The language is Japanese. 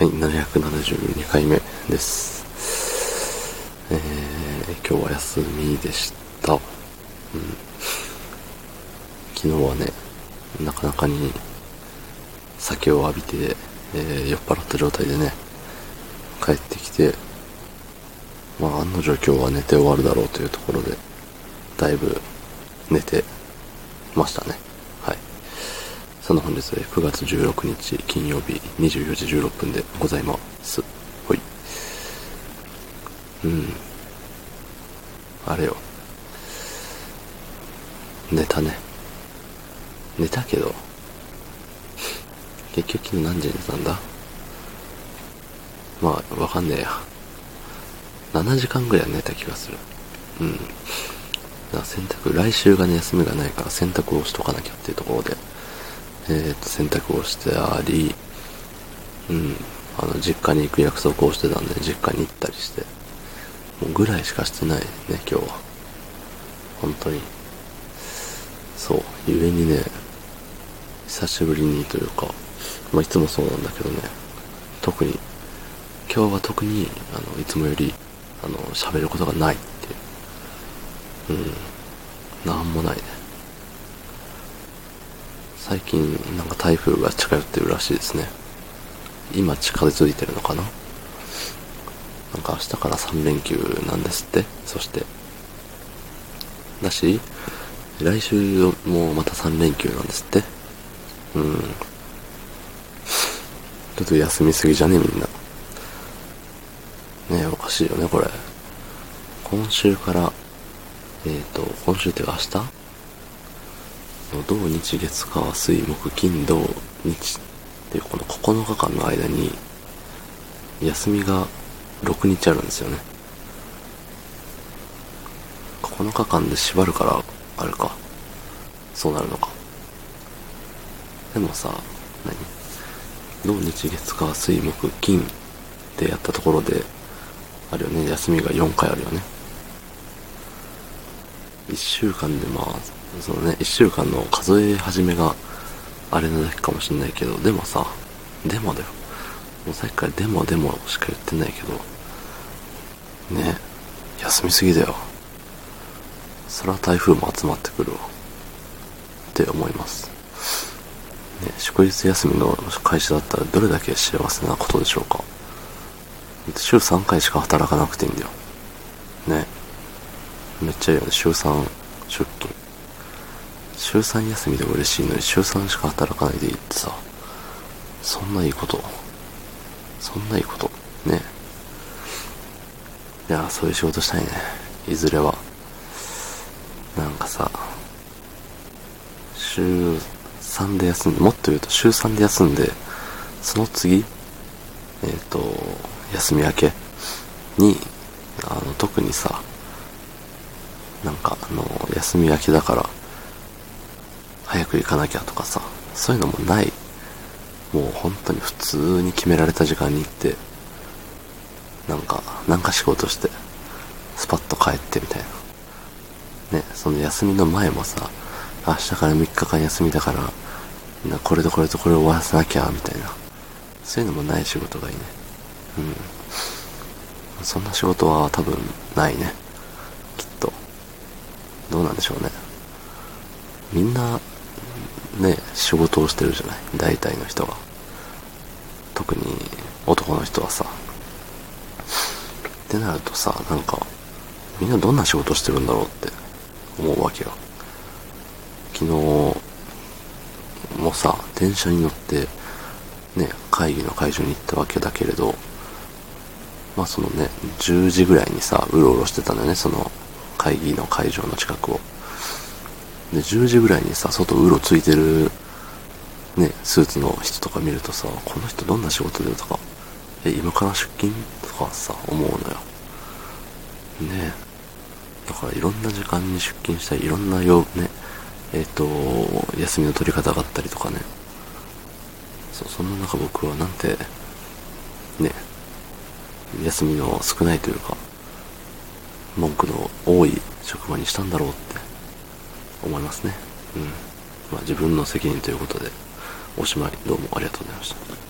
はい、772回目です。えー、今日は休みでした。うん。昨日はね、なかなかに酒を浴びて、えー酔っ払った状態でね、帰ってきて、まあ案の定今日は寝て終わるだろうというところで、だいぶ寝てましたね。その本日で9月16日金曜日24時16分でございます。ほい。うん。あれよ。寝たね。寝たけど、結局昨日何時に寝たんだ？まあ、わかんねえや。7時間ぐらい寝た気がする。うん。だから洗濯、来週がね、休みがないから洗濯をしとかなきゃっていうところで、えー、と、洗濯をしてあり、うん、あの、実家に行く約束をしてたんで、実家に行ったりして、もうぐらいしかしてないね、今日は。本当に。そう、ゆえにね、久しぶりにというか、まあ、いつもそうなんだけどね、特に、今日は特に、あの、いつもより、あの、喋ることがないっていう。うん、なんもないね。最近なんか台風が近寄ってるらしいですね。今近づいてるのかな？なんか明日から3連休なんですって。そしてだし来週もまた3連休なんですって。うん。ちょっと休みすぎじゃねみんな。ねえおかしいよねこれ。今週からえっ、ー、と今週っていうか明日？土日月火水木金土日っていうこの9日間の間に休みが6日あるんですよね。9日間で縛るからあれか。そうなるのか。でもさ何？土日月火水木金ってやったところであるよね。休みが4回あるよね。1週間でまあそのね、1週間の数え始めがあれなだけかもしんないけど、でもさ、でもだよ。もうさっきからでもでもしか言ってないけど、ね、休みすぎだよ。そら台風も集まってくるわ。って思います。ね、祝日休みの会社だったらどれだけ幸せなことでしょうか。週3回しか働かなくていいんだよ。ね。めっちゃいいよね。週3出勤。週3休みでも嬉しいのに週3しか働かないでいいってさ。そんないいこと。そんないいこと。ね。いやそういう仕事したいね。いずれは。なんかさ週3で休んでもっと言うと週3で休んでその次えっ、ー、と休み明けにあの特にさなんかあの休み明けだから早く行かなきゃとかさ、そういうのもない。もう本当に普通に決められた時間に行って、なんか、なんか仕事して、スパッと帰ってみたいな。ね、その休みの前もさ、明日から3日間休みだから、なこれとこれとこれを終わらせなきゃ、みたいな。そういうのもない仕事がいいね。うん。そんな仕事は多分ないね。きっと。どうなんでしょうね。みんな、ね、仕事をしてるじゃない？大体の人が。特に男の人はさ。ってなるとさ、なんか、みんなどんな仕事してるんだろうって思うわけよ。昨日もさ、電車に乗って、ね、会議の会場に行ったわけだけれど、まあそのね、10時ぐらいにさ、うろうろしてたんだよね、その会議の会場の近くを。で、10時ぐらいにさ、外うろついてる、ね、スーツの人とか見るとさ、この人どんな仕事でとか、え、今から出勤とかさ、思うのよ。ねだからいろんな時間に出勤したり、いろんなよ、ね、えっ、ー、と、休みの取り方があったりとかね。そう、そんな中僕はなんて、ね、休みの少ないというか、文句の多い職場にしたんだろうって思いますね。うん。まあ自分の責任ということで、おしまい。どうもありがとうございました。